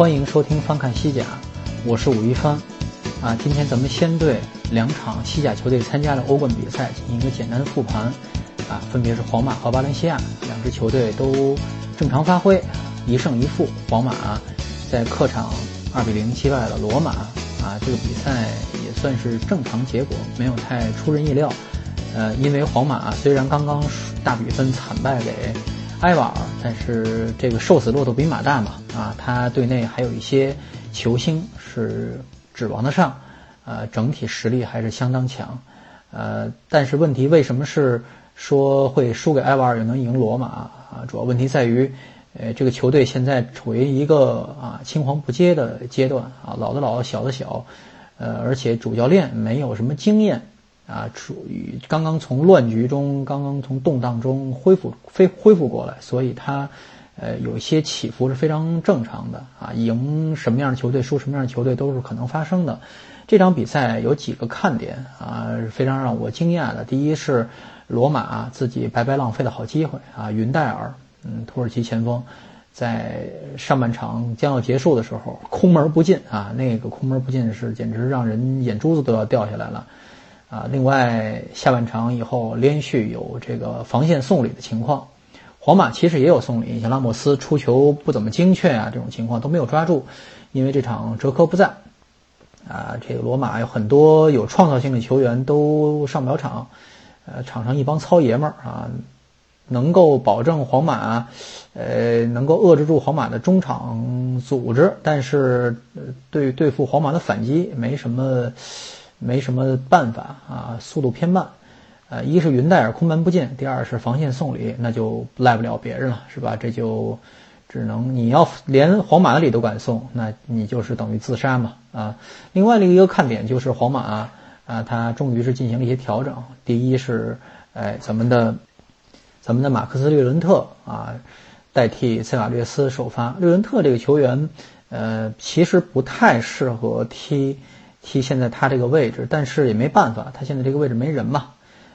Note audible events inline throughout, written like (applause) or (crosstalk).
欢迎收听翻看西甲，我是武一帆。啊，今天咱们先对两场西甲球队参加的欧冠比赛进行一个简单的复盘。啊，分别是皇马和巴伦西亚两支球队都正常发挥，一胜一负。皇马在客场二比零击败了罗马。啊，这个比赛也算是正常结果，没有太出人意料。呃，因为皇马虽然刚刚大比分惨败给。埃瓦尔，但是这个瘦死骆驼比马大嘛，啊，他队内还有一些球星是指望得上，呃，整体实力还是相当强，呃，但是问题为什么是说会输给埃瓦尔又能赢罗马啊？主要问题在于，呃，这个球队现在处于一个啊青黄不接的阶段啊，老的老，小的小，呃，而且主教练没有什么经验。啊，处于刚刚从乱局中，刚刚从动荡中恢复，恢恢复过来，所以他，呃，有一些起伏是非常正常的啊。赢什么样的球队，输什么样的球队都是可能发生的。这场比赛有几个看点啊，非常让我惊讶的。第一是罗马自己白白浪费的好机会啊，云戴尔，嗯，土耳其前锋，在上半场将要结束的时候空门不进啊，那个空门不进是简直让人眼珠子都要掉下来了。啊，另外下半场以后连续有这个防线送礼的情况，皇马其实也有送礼，像拉莫斯出球不怎么精确啊，这种情况都没有抓住，因为这场哲科不在，啊，这个罗马有很多有创造性的球员都上不了场，呃，场上一帮糙爷们儿啊，能够保证皇马，呃，能够遏制住皇马的中场组织，但是对对付皇马的反击没什么。没什么办法啊，速度偏慢，呃，一是云戴尔空门不进，第二是防线送礼，那就赖不了别人了，是吧？这就只能你要连皇马的礼都敢送，那你就是等于自杀嘛啊！另外的一个看点就是皇马啊，他终于是进行了一些调整。第一是，哎，咱们的咱们的马克思略伦特啊，代替塞瓦略斯首发。略伦特这个球员，呃，其实不太适合踢。踢现在他这个位置，但是也没办法，他现在这个位置没人嘛，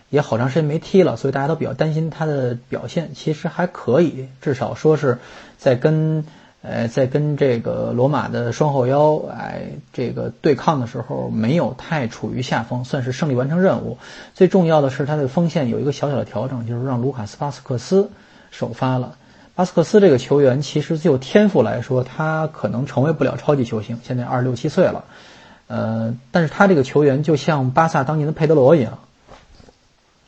也好长时间没踢了，所以大家都比较担心他的表现。其实还可以，至少说是在跟呃在跟这个罗马的双后腰哎这个对抗的时候，没有太处于下风，算是胜利完成任务。最重要的是他的锋线有一个小小的调整，就是让卢卡斯巴斯克斯首发了。巴斯克斯这个球员其实就天赋来说，他可能成为不了超级球星，现在二十六七岁了。呃，但是他这个球员就像巴萨当年的佩德罗一样，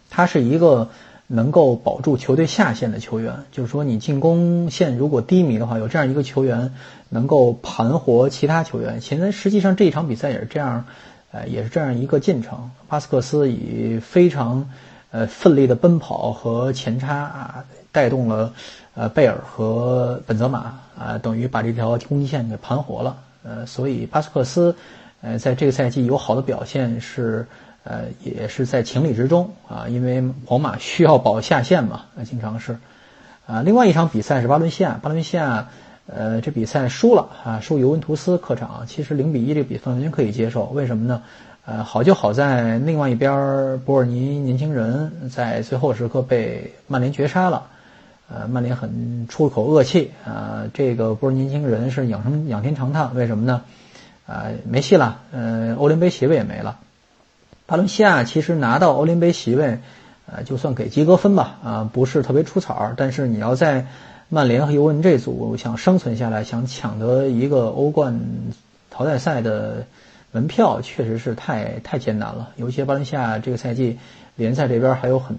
他是一个能够保住球队下线的球员。就是说，你进攻线如果低迷的话，有这样一个球员能够盘活其他球员。现在实际上这一场比赛也是这样，呃，也是这样一个进程。巴斯克斯以非常呃奋力的奔跑和前插啊，带动了呃贝尔和本泽马啊，等于把这条攻击线给盘活了。呃，所以巴斯克斯。呃，在这个赛季有好的表现是，呃，也是在情理之中啊，因为皇马需要保下线嘛，呃，经常是，啊，另外一场比赛是巴伦西亚，巴伦西亚，呃，这比赛输了啊，输尤文图斯客场，其实零比一这个比分完全可以接受，为什么呢？呃，好就好在另外一边博尔尼年轻人在最后时刻被曼联绝杀了，呃，曼联很出口恶气啊，这个博尔年轻人是仰生仰天长叹，为什么呢？啊，没戏了，呃，欧联杯席位也没了。巴伦西亚其实拿到欧联杯席位，呃，就算给及格分吧，啊，不是特别出彩儿。但是你要在曼联和尤文这组想生存下来，想抢得一个欧冠淘汰赛的门票，确实是太太艰难了。尤其巴伦西亚这个赛季联赛这边还有很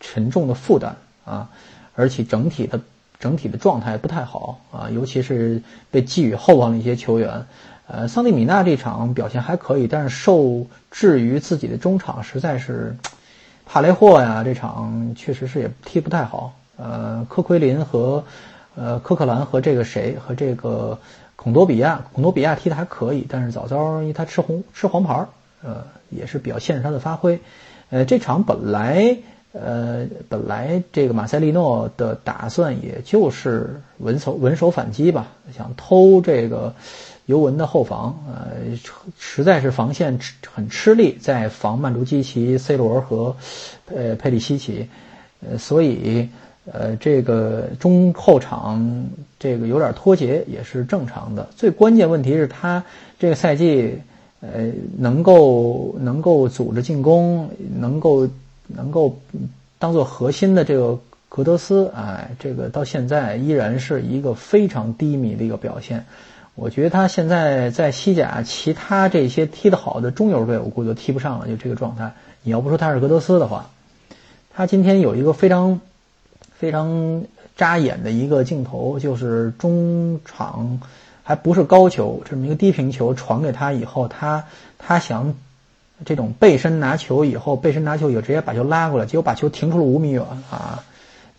沉重的负担啊，而且整体的整体的状态不太好啊，尤其是被寄予厚望的一些球员。呃，桑蒂米纳这场表现还可以，但是受制于自己的中场，实在是帕雷霍呀，这场确实是也踢不太好。呃，科奎林和呃科克兰和这个谁和这个孔多比亚，孔多比亚踢的还可以，但是早早因为他吃红吃黄牌，呃，也是比较限制他的发挥。呃，这场本来呃本来这个马塞利诺的打算也就是稳守稳守反击吧，想偷这个尤文的后防，呃，实在是防线很吃力，在防曼朱基奇、C 罗和呃佩里西奇，呃，所以。呃，这个中后场这个有点脱节也是正常的。最关键问题是他这个赛季，呃，能够能够组织进攻，能够能够当做核心的这个格德斯，哎，这个到现在依然是一个非常低迷的一个表现。我觉得他现在在西甲其他这些踢得好的中游队，我估计都踢不上了，就这个状态。你要不说他是格德斯的话，他今天有一个非常。非常扎眼的一个镜头，就是中场还不是高球，这么一个低平球传给他以后，他他想这种背身拿球以后，背身拿球以后直接把球拉过来，结果把球停出了五米远啊，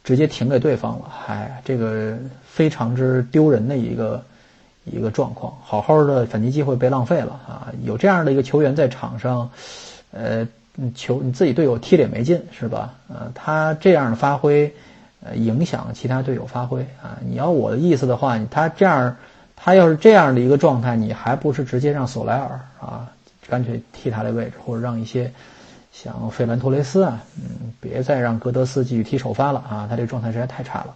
直接停给对方了。哎，这个非常之丢人的一个一个状况，好好的反击机会被浪费了啊！有这样的一个球员在场上，呃，球你自己队友踢的也没劲是吧？呃，他这样的发挥。呃，影响其他队友发挥啊！你要我的意思的话，他这样，他要是这样的一个状态，你还不是直接让索莱尔啊，干脆替他的位置，或者让一些像费兰托雷斯啊，嗯，别再让格德斯继续踢首发了啊！他这个状态实在太差了！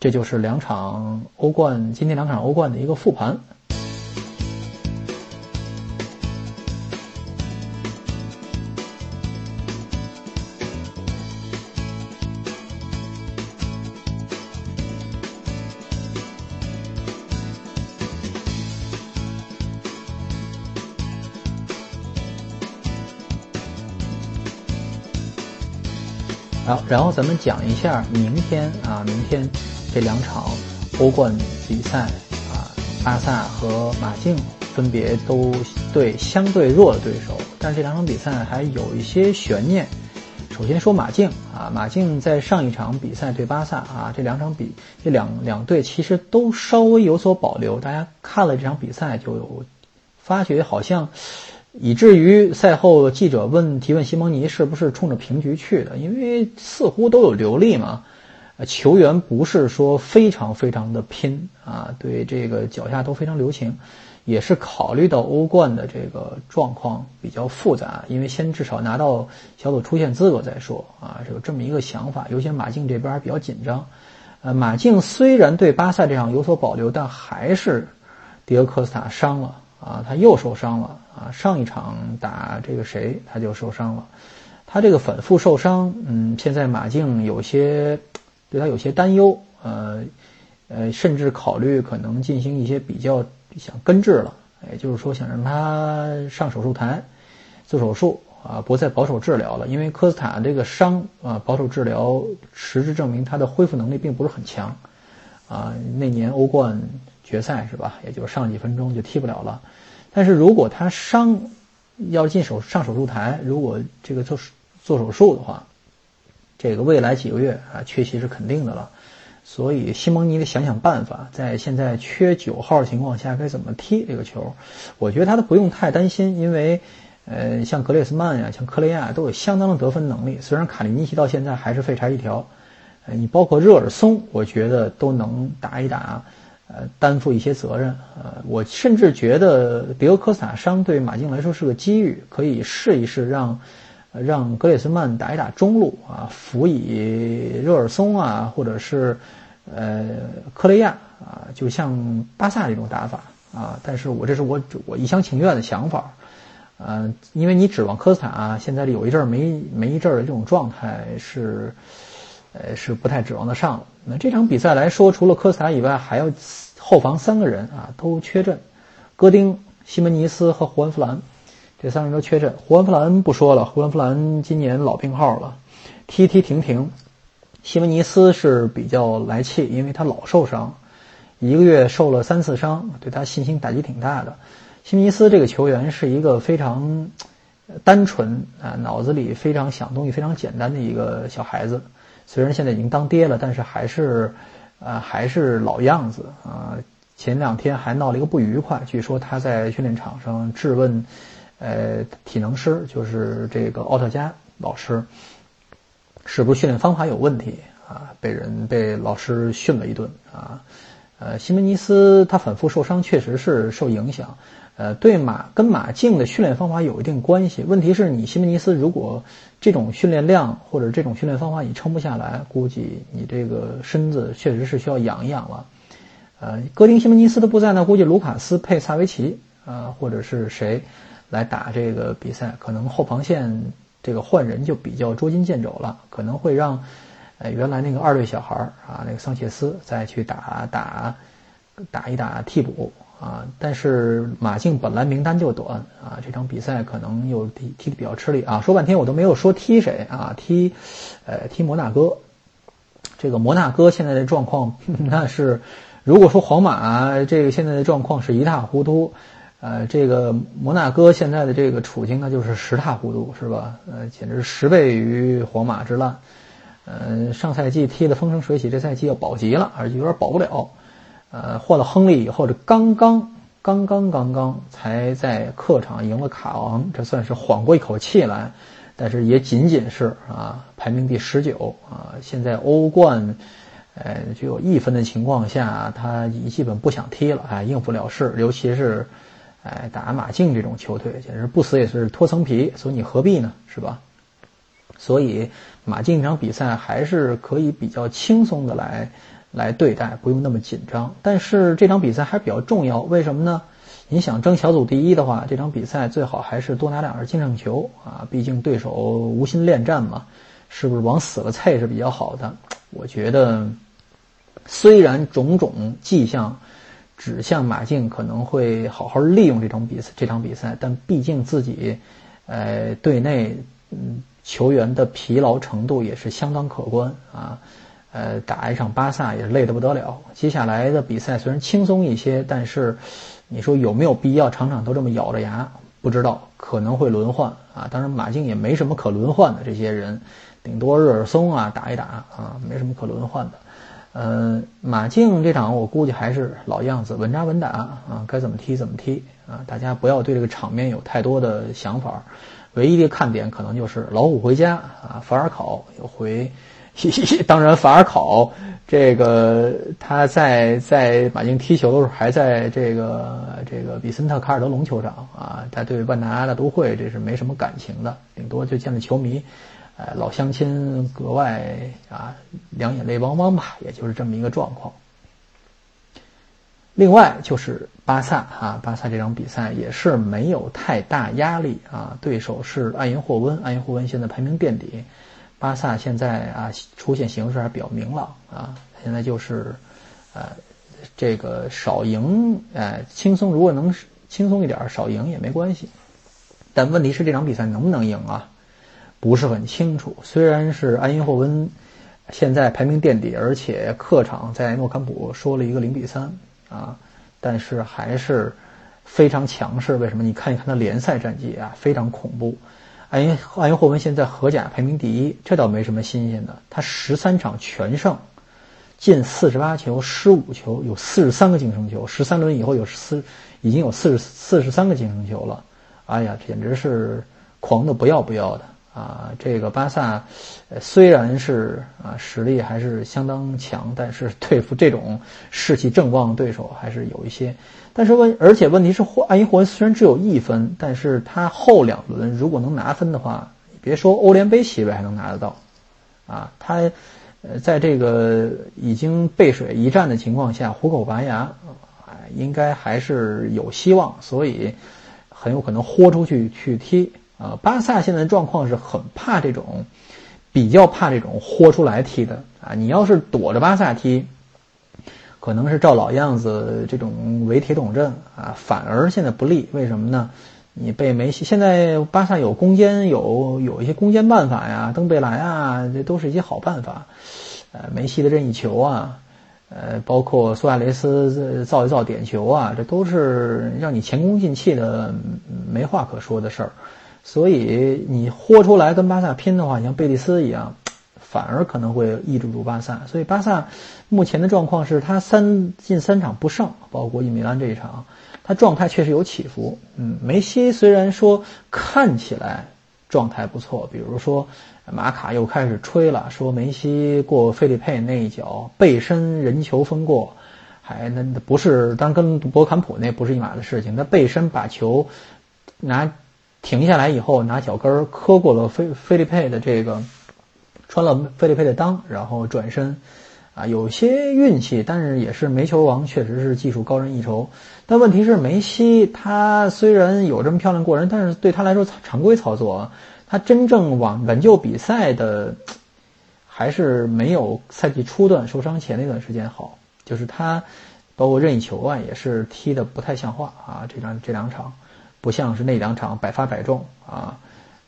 这就是两场欧冠，今天两场欧冠的一个复盘。好，然后咱们讲一下明天啊，明天这两场欧冠比赛啊，巴萨和马竞分别都对相对弱的对手，但是这两场比赛还有一些悬念。首先说马竞啊，马竞在上一场比赛对巴萨啊，这两场比这两两队其实都稍微有所保留。大家看了这场比赛就有发觉，好像。以至于赛后记者问提问西蒙尼是不是冲着平局去的，因为似乎都有流利嘛，球员不是说非常非常的拼啊，对这个脚下都非常留情，也是考虑到欧冠的这个状况比较复杂，因为先至少拿到小组出线资格再说啊，有这么一个想法。尤其马竞这边比较紧张，呃，马竞虽然对巴萨这场有所保留，但还是迪俄科斯塔伤了。啊，他又受伤了啊！上一场打这个谁，他就受伤了。他这个反复受伤，嗯，现在马竞有些对他有些担忧，呃呃，甚至考虑可能进行一些比较想根治了，也就是说想让他上手术台做手术啊，不再保守治疗了。因为科斯塔这个伤啊，保守治疗实质证明他的恢复能力并不是很强啊。那年欧冠。决赛是吧？也就上几分钟就踢不了了。但是如果他伤要进手上手术台，如果这个做做手术的话，这个未来几个月啊缺席是肯定的了。所以西蒙尼得想想办法，在现在缺九号情况下该怎么踢这个球。我觉得他都不用太担心，因为呃像格列斯曼呀、像科雷亚都有相当的得分能力。虽然卡利尼奇到现在还是废柴一条，呃你包括热尔松，我觉得都能打一打。呃，担负一些责任。呃，我甚至觉得迪欧科斯塔伤对马竞来说是个机遇，可以试一试让让格列斯曼打一打中路啊，辅以热尔松啊，或者是呃克雷亚啊，就像巴萨这种打法啊。但是我这是我我一厢情愿的想法，呃，因为你指望科斯塔啊现在有一阵儿没没一阵儿的这种状态是。呃，是不太指望得上了。那这场比赛来说，除了科斯塔以外，还有后防三个人啊都缺阵，戈丁、西门尼斯和胡安·弗兰，这三个人都缺阵。胡安·弗兰不说了，胡安·弗兰今年老病号了，踢踢停停。西门尼斯是比较来气，因为他老受伤，一个月受了三次伤，对他信心打击挺大的。西门尼斯这个球员是一个非常单纯啊，脑子里非常想东西非常简单的一个小孩子。虽然现在已经当爹了，但是还是，呃，还是老样子啊。前两天还闹了一个不愉快，据说他在训练场上质问，呃，体能师就是这个奥特加老师，是不是训练方法有问题啊？被人被老师训了一顿啊。呃，西门尼斯他反复受伤，确实是受影响。呃，对马跟马竞的训练方法有一定关系。问题是你西门尼斯如果这种训练量或者这种训练方法你撑不下来，估计你这个身子确实是需要养一养了。呃，戈丁西门尼斯的不在呢，估计卢卡斯配萨维奇啊，或者是谁来打这个比赛，可能后防线这个换人就比较捉襟见肘了，可能会让。呃，原来那个二队小孩儿啊，那个桑切斯再去打打打一打替补啊，但是马竞本来名单就短啊，这场比赛可能又踢踢的比较吃力啊。说半天我都没有说踢谁啊，踢呃踢摩纳哥。这个摩纳哥现在的状况 (laughs) 那是，如果说皇马这个现在的状况是一塌糊涂，呃，这个摩纳哥现在的这个处境那就是十塌糊涂是吧？呃，简直十倍于皇马之烂。呃，上赛季踢得风生水起，这赛季要保级了，而且有点保不了。呃，换了亨利以后，这刚刚刚刚刚刚才在客场赢了卡昂，这算是缓过一口气来，但是也仅仅是啊，排名第十九啊。现在欧冠，呃，只有一分的情况下，他基本不想踢了啊，应付了事。尤其是，哎，打马竞这种球队，简直不死也是脱层皮，所以你何必呢？是吧？所以马竞这场比赛还是可以比较轻松的来来对待，不用那么紧张。但是这场比赛还比较重要，为什么呢？你想争小组第一的话，这场比赛最好还是多拿两个净胜球啊！毕竟对手无心恋战嘛，是不是往死了菜是比较好的？我觉得，虽然种种迹象指向马竞可能会好好利用这场比赛，这场比赛，但毕竟自己，呃，队内嗯。球员的疲劳程度也是相当可观啊，呃，打一场巴萨也是累得不得了。接下来的比赛虽然轻松一些，但是你说有没有必要场场都这么咬着牙？不知道，可能会轮换啊。当然，马竞也没什么可轮换的，这些人顶多热尔松啊打一打啊，没什么可轮换的。呃，马竞这场我估计还是老样子，稳扎稳打啊，该怎么踢怎么踢啊，大家不要对这个场面有太多的想法。唯一的看点可能就是老虎回家啊，法尔考又回。(laughs) 当然，法尔考这个他在在马竞踢球的时候，还在这个这个比森特卡尔德隆球场啊，他对万达大都会这是没什么感情的，顶多就见了球迷，呃，老乡亲格外啊两眼泪汪汪吧，也就是这么一个状况。另外就是巴萨啊，巴萨这场比赛也是没有太大压力啊，对手是埃因霍温，埃因霍温现在排名垫底，巴萨现在啊出现形势还比较明朗啊，现在就是，呃，这个少赢，呃，轻松，如果能轻松一点少赢也没关系，但问题是这场比赛能不能赢啊？不是很清楚。虽然是埃因霍温现在排名垫底，而且客场在诺坎普说了一个零比三。啊，但是还是非常强势。为什么？你看一看他联赛战绩啊，非常恐怖。埃因埃因霍温现在荷甲排名第一，这倒没什么新鲜的。他十三场全胜，进四十八球，失五球，有四十三个净胜球。十三轮以后有四，已经有四十四十三个净胜球了。哎呀，简直是狂的不要不要的。啊，这个巴萨，虽然是啊实力还是相当强，但是对付这种士气正旺的对手还是有一些。但是问，而且问题是，霍埃因霍恩虽然只有一分，但是他后两轮如果能拿分的话，别说欧联杯席位还能拿得到，啊，他呃在这个已经背水一战的情况下，虎口拔牙，哎，应该还是有希望，所以很有可能豁出去去踢。啊，巴萨现在状况是很怕这种，比较怕这种豁出来踢的啊！你要是躲着巴萨踢，可能是照老样子这种围铁桶阵啊，反而现在不利。为什么呢？你被梅西现在巴萨有攻坚，有有一些攻坚办法呀，登贝莱啊，这都是一些好办法。呃，梅西的任意球啊，呃，包括苏亚雷斯造一造点球啊，这都是让你前功尽弃的，没话可说的事儿。所以你豁出来跟巴萨拼的话，你像贝蒂斯一样，反而可能会抑制住巴萨。所以巴萨目前的状况是他三进三场不胜，包括国际米兰这一场，他状态确实有起伏。嗯，梅西虽然说看起来状态不错，比如说马卡又开始吹了，说梅西过费利佩那一脚背身人球分过。还那不是，当跟博坎普那不是一码的事情。他背身把球拿停下来以后，拿脚跟磕过了菲菲利佩的这个，穿了菲利佩的裆，然后转身，啊，有些运气，但是也是梅球王，确实是技术高人一筹。但问题是梅西他虽然有这么漂亮过人，但是对他来说常规操作，他真正往挽救比赛的，还是没有赛季初段受伤前那段时间好。就是他，包括任意球啊，也是踢的不太像话啊。这两这两场，不像是那两场百发百中啊。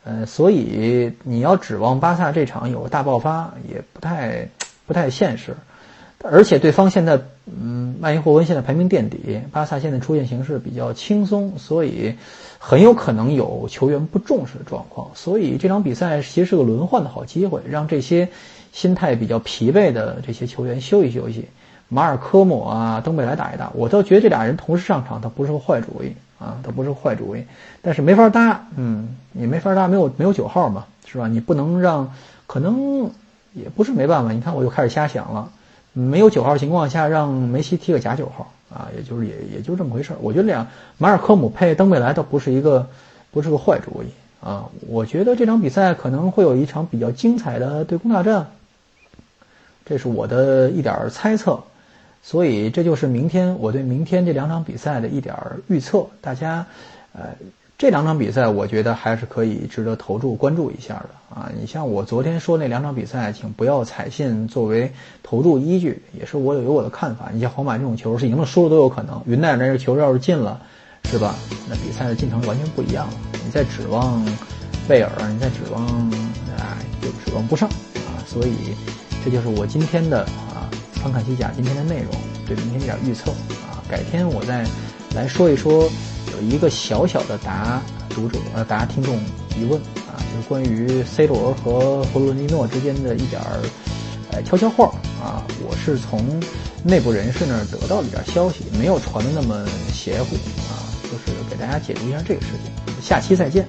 呃，所以你要指望巴萨这场有个大爆发，也不太不太现实。而且对方现在，嗯，曼因霍温现在排名垫底，巴萨现在出现形势比较轻松，所以很有可能有球员不重视的状况。所以这场比赛其实是个轮换的好机会，让这些心态比较疲惫的这些球员休息休息。马尔科姆啊，登贝莱打一打，我倒觉得这俩人同时上场，他不是个坏主意啊，他不是坏主意。但是没法搭，嗯，你没法搭，没有没有九号嘛，是吧？你不能让，可能也不是没办法。你看，我又开始瞎想了，没有九号情况下，让梅西踢个假九号啊，也就是也也就这么回事儿。我觉得俩马尔科姆配登贝莱倒不是一个，不是个坏主意啊。我觉得这场比赛可能会有一场比较精彩的对攻大战，这是我的一点猜测。所以这就是明天我对明天这两场比赛的一点儿预测。大家，呃，这两场比赛我觉得还是可以值得投注关注一下的啊。你像我昨天说那两场比赛，请不要采信作为投注依据，也是我有我的看法。你像皇马这种球是赢了输了都有可能，云奈那个球要是进了，是吧？那比赛的进程完全不一样了。你再指望贝尔，你再指望啊，就指望不上啊。所以这就是我今天的啊。翻看西甲今天的内容，对明天一点预测啊，改天我再来说一说，有一个小小的答读者呃答听众疑问啊，就是关于 C 罗和弗洛伦蒂诺之间的一点儿呃悄悄话啊，我是从内部人士那儿得到一点消息，没有传的那么邪乎啊，就是给大家解读一下这个事情，下期再见。